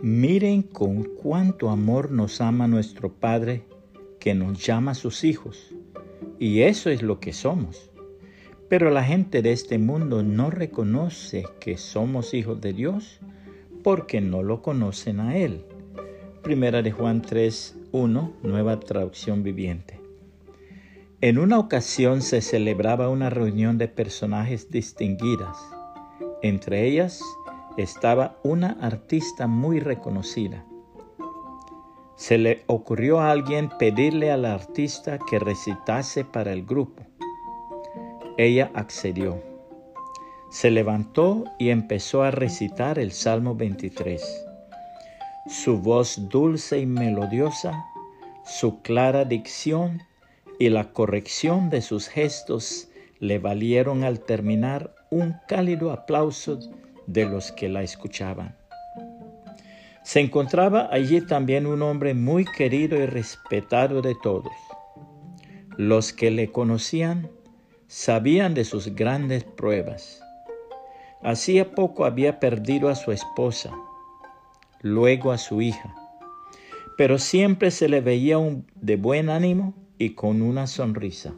Miren con cuánto amor nos ama nuestro Padre que nos llama sus hijos. Y eso es lo que somos. Pero la gente de este mundo no reconoce que somos hijos de Dios porque no lo conocen a Él. Primera de Juan 3, 1, nueva traducción viviente. En una ocasión se celebraba una reunión de personajes distinguidas. Entre ellas estaba una artista muy reconocida. Se le ocurrió a alguien pedirle a la artista que recitase para el grupo. Ella accedió. Se levantó y empezó a recitar el Salmo 23. Su voz dulce y melodiosa, su clara dicción y la corrección de sus gestos le valieron al terminar un cálido aplauso de los que la escuchaban. Se encontraba allí también un hombre muy querido y respetado de todos. Los que le conocían sabían de sus grandes pruebas. Hacía poco había perdido a su esposa, luego a su hija, pero siempre se le veía de buen ánimo y con una sonrisa.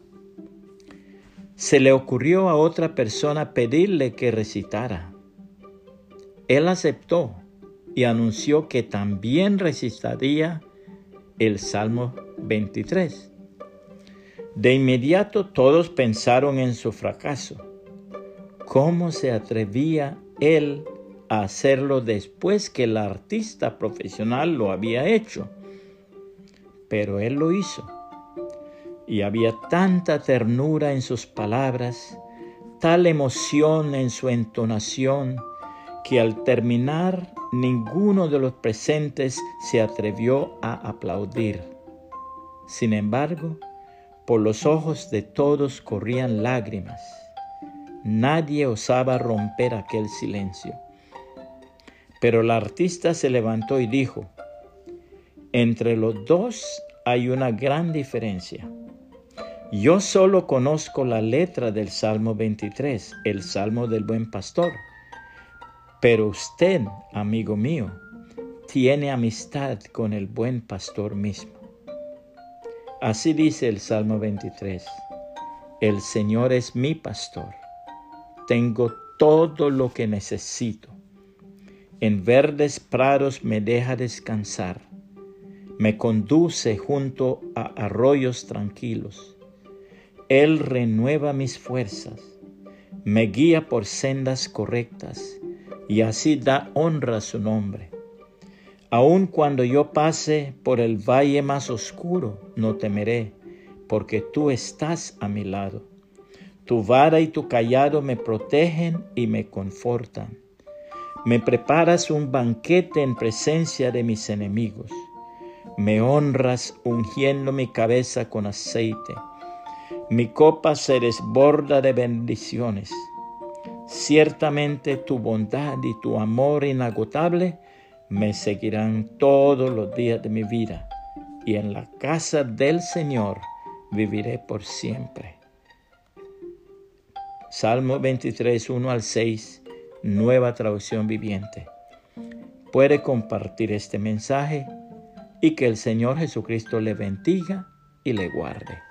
Se le ocurrió a otra persona pedirle que recitara. Él aceptó y anunció que también recitaría el Salmo 23. De inmediato todos pensaron en su fracaso. ¿Cómo se atrevía él a hacerlo después que el artista profesional lo había hecho? Pero él lo hizo. Y había tanta ternura en sus palabras, tal emoción en su entonación, que al terminar ninguno de los presentes se atrevió a aplaudir. Sin embargo, por los ojos de todos corrían lágrimas. Nadie osaba romper aquel silencio. Pero el artista se levantó y dijo, entre los dos hay una gran diferencia. Yo solo conozco la letra del Salmo 23, el Salmo del Buen Pastor pero usted, amigo mío, tiene amistad con el buen pastor mismo. Así dice el Salmo 23. El Señor es mi pastor. Tengo todo lo que necesito. En verdes prados me deja descansar. Me conduce junto a arroyos tranquilos. Él renueva mis fuerzas. Me guía por sendas correctas y así da honra a su nombre. Aun cuando yo pase por el valle más oscuro, no temeré, porque tú estás a mi lado. Tu vara y tu callado me protegen y me confortan. Me preparas un banquete en presencia de mis enemigos. Me honras ungiendo mi cabeza con aceite. Mi copa se desborda de bendiciones. Ciertamente tu bondad y tu amor inagotable me seguirán todos los días de mi vida, y en la casa del Señor viviré por siempre. Salmo 23, 1 al 6, nueva traducción viviente. Puede compartir este mensaje y que el Señor Jesucristo le bendiga y le guarde.